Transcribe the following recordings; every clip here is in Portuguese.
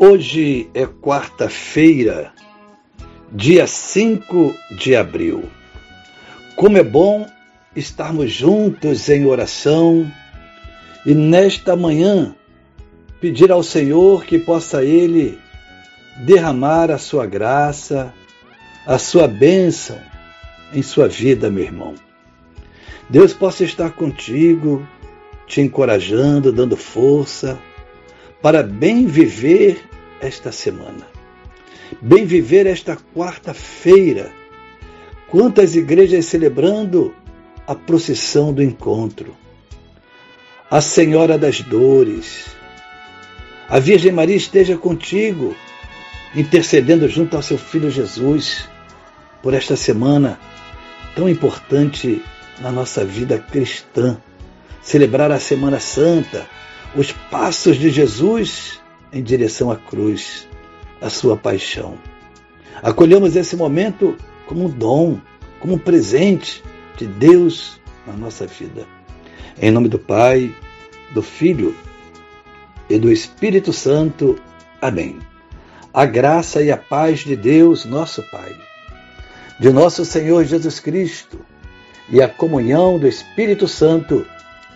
Hoje é quarta-feira, dia 5 de abril. Como é bom estarmos juntos em oração e nesta manhã pedir ao Senhor que possa Ele derramar a sua graça, a sua bênção em sua vida, meu irmão. Deus possa estar contigo, te encorajando, dando força para bem viver esta semana. Bem viver esta quarta-feira. Quantas igrejas celebrando a procissão do encontro. A Senhora das Dores. A Virgem Maria esteja contigo, intercedendo junto ao seu filho Jesus por esta semana tão importante na nossa vida cristã. Celebrar a Semana Santa, os passos de Jesus em direção à cruz, a sua paixão. Acolhemos esse momento como um dom, como um presente de Deus na nossa vida. Em nome do Pai, do Filho e do Espírito Santo. Amém. A graça e a paz de Deus, nosso Pai, de nosso Senhor Jesus Cristo e a comunhão do Espírito Santo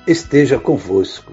esteja convosco.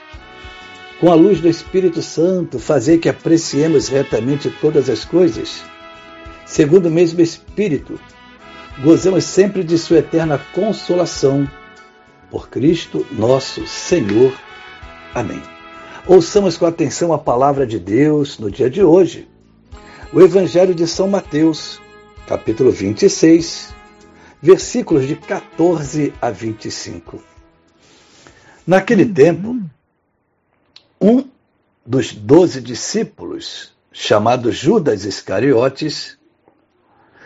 com a luz do Espírito Santo, fazer que apreciemos retamente todas as coisas, segundo o mesmo Espírito, gozemos sempre de Sua eterna consolação. Por Cristo nosso Senhor. Amém. Ouçamos com atenção a palavra de Deus no dia de hoje. O Evangelho de São Mateus, capítulo 26, versículos de 14 a 25. Naquele tempo, um dos doze discípulos, chamado Judas Iscariotes,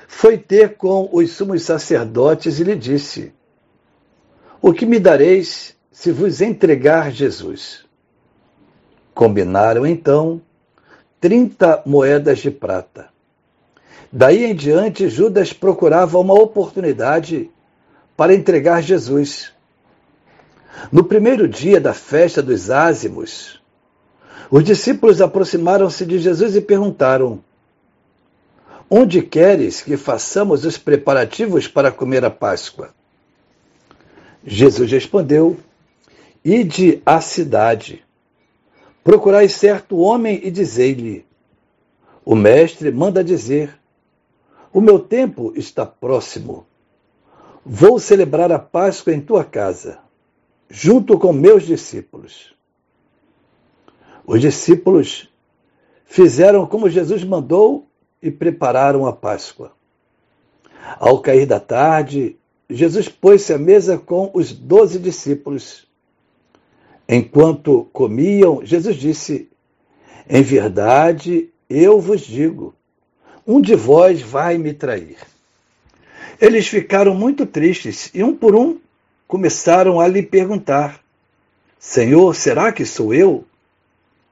foi ter com os sumos sacerdotes e lhe disse: O que me dareis se vos entregar Jesus? Combinaram então trinta moedas de prata. Daí em diante, Judas procurava uma oportunidade para entregar Jesus. No primeiro dia da festa dos ázimos, os discípulos aproximaram-se de Jesus e perguntaram: Onde queres que façamos os preparativos para comer a Páscoa? Jesus respondeu: Ide à cidade, procurai certo homem e dizei-lhe: O mestre manda dizer: O meu tempo está próximo. Vou celebrar a Páscoa em tua casa, junto com meus discípulos. Os discípulos fizeram como Jesus mandou e prepararam a Páscoa. Ao cair da tarde, Jesus pôs-se à mesa com os doze discípulos. Enquanto comiam, Jesus disse: Em verdade, eu vos digo, um de vós vai me trair. Eles ficaram muito tristes e, um por um, começaram a lhe perguntar: Senhor, será que sou eu?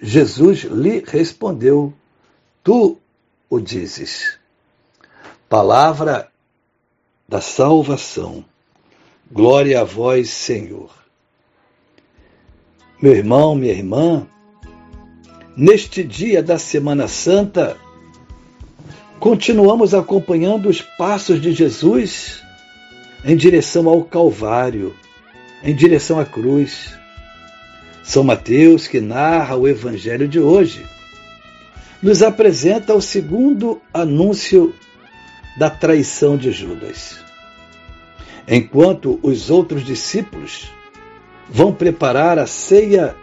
Jesus lhe respondeu: Tu o dizes. Palavra da salvação. Glória a vós, Senhor. Meu irmão, minha irmã, neste dia da Semana Santa, continuamos acompanhando os passos de Jesus em direção ao Calvário, em direção à cruz. São Mateus, que narra o Evangelho de hoje, nos apresenta o segundo anúncio da traição de Judas. Enquanto os outros discípulos vão preparar a ceia,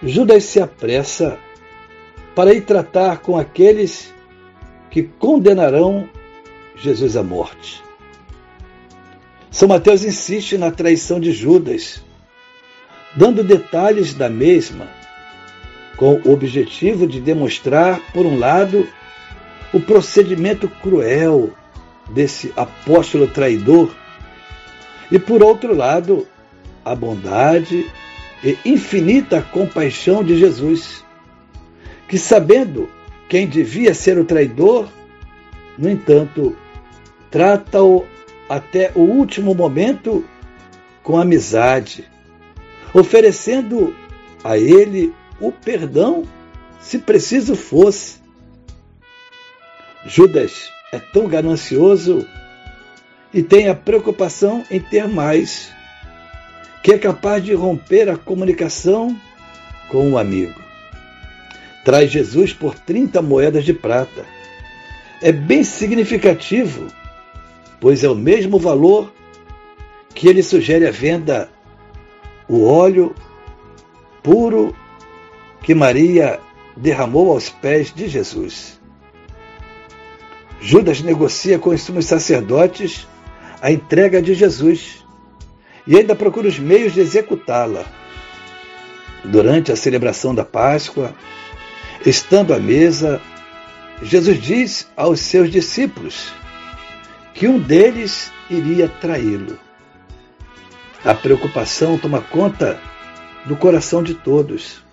Judas se apressa para ir tratar com aqueles que condenarão Jesus à morte. São Mateus insiste na traição de Judas, dando detalhes da mesma, com o objetivo de demonstrar, por um lado, o procedimento cruel desse apóstolo traidor e, por outro lado, a bondade e infinita compaixão de Jesus, que, sabendo quem devia ser o traidor, no entanto, trata-o até o último momento com amizade, oferecendo a ele o perdão, se preciso fosse. Judas é tão ganancioso e tem a preocupação em ter mais, que é capaz de romper a comunicação com o amigo. Traz Jesus por 30 moedas de prata. É bem significativo pois é o mesmo valor que ele sugere a venda o óleo puro que Maria derramou aos pés de Jesus. Judas negocia com os sumos sacerdotes a entrega de Jesus e ainda procura os meios de executá-la. Durante a celebração da Páscoa, estando à mesa, Jesus diz aos seus discípulos que um deles iria traí-lo. A preocupação toma conta do coração de todos.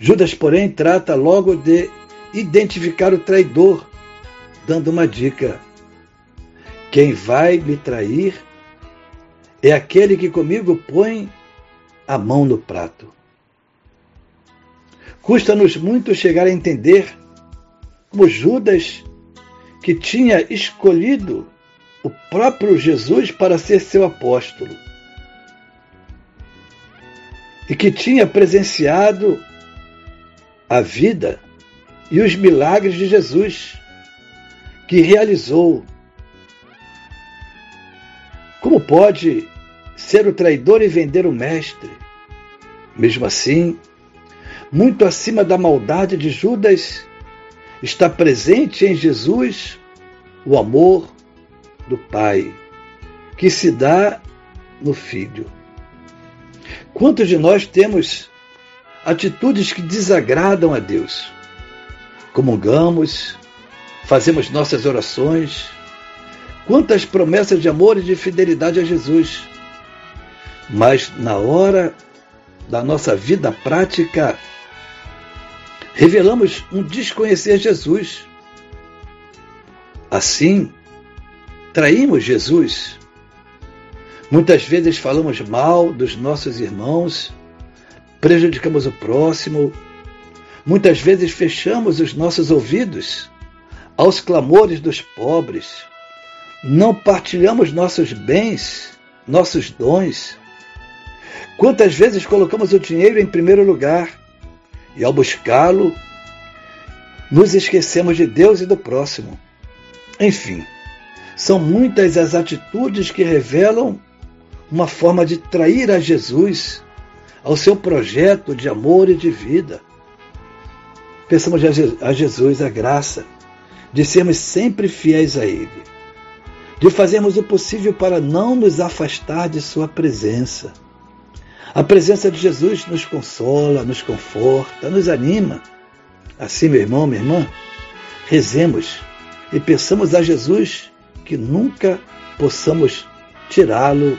Judas, porém, trata logo de identificar o traidor, dando uma dica: quem vai me trair é aquele que comigo põe a mão no prato. Custa-nos muito chegar a entender como Judas que tinha escolhido o próprio Jesus para ser seu apóstolo e que tinha presenciado a vida e os milagres de Jesus que realizou. Como pode ser o traidor e vender o mestre? Mesmo assim, muito acima da maldade de Judas, está presente em Jesus o amor do Pai, que se dá no Filho. Quantos de nós temos atitudes que desagradam a Deus? Comungamos, fazemos nossas orações, quantas promessas de amor e de fidelidade a Jesus. Mas na hora da nossa vida prática, revelamos um desconhecer Jesus. Assim, traímos Jesus. Muitas vezes falamos mal dos nossos irmãos, prejudicamos o próximo, muitas vezes fechamos os nossos ouvidos aos clamores dos pobres, não partilhamos nossos bens, nossos dons. Quantas vezes colocamos o dinheiro em primeiro lugar e ao buscá-lo, nos esquecemos de Deus e do próximo. Enfim, são muitas as atitudes que revelam uma forma de trair a Jesus, ao seu projeto de amor e de vida. Peçamos a Jesus a graça de sermos sempre fiéis a Ele, de fazermos o possível para não nos afastar de Sua presença a presença de Jesus nos consola, nos conforta, nos anima. Assim, meu irmão, minha irmã, rezemos e peçamos a Jesus que nunca possamos tirá-lo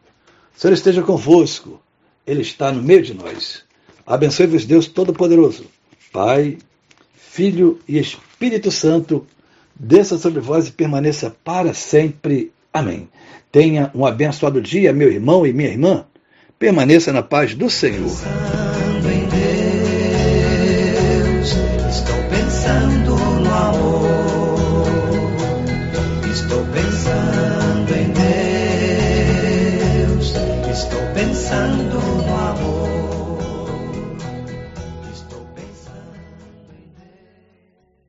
Senhor esteja convosco, Ele está no meio de nós. Abençoe-vos, Deus Todo-Poderoso, Pai, Filho e Espírito Santo, desça sobre vós e permaneça para sempre. Amém. Tenha um abençoado dia, meu irmão e minha irmã. Permaneça na paz do Senhor.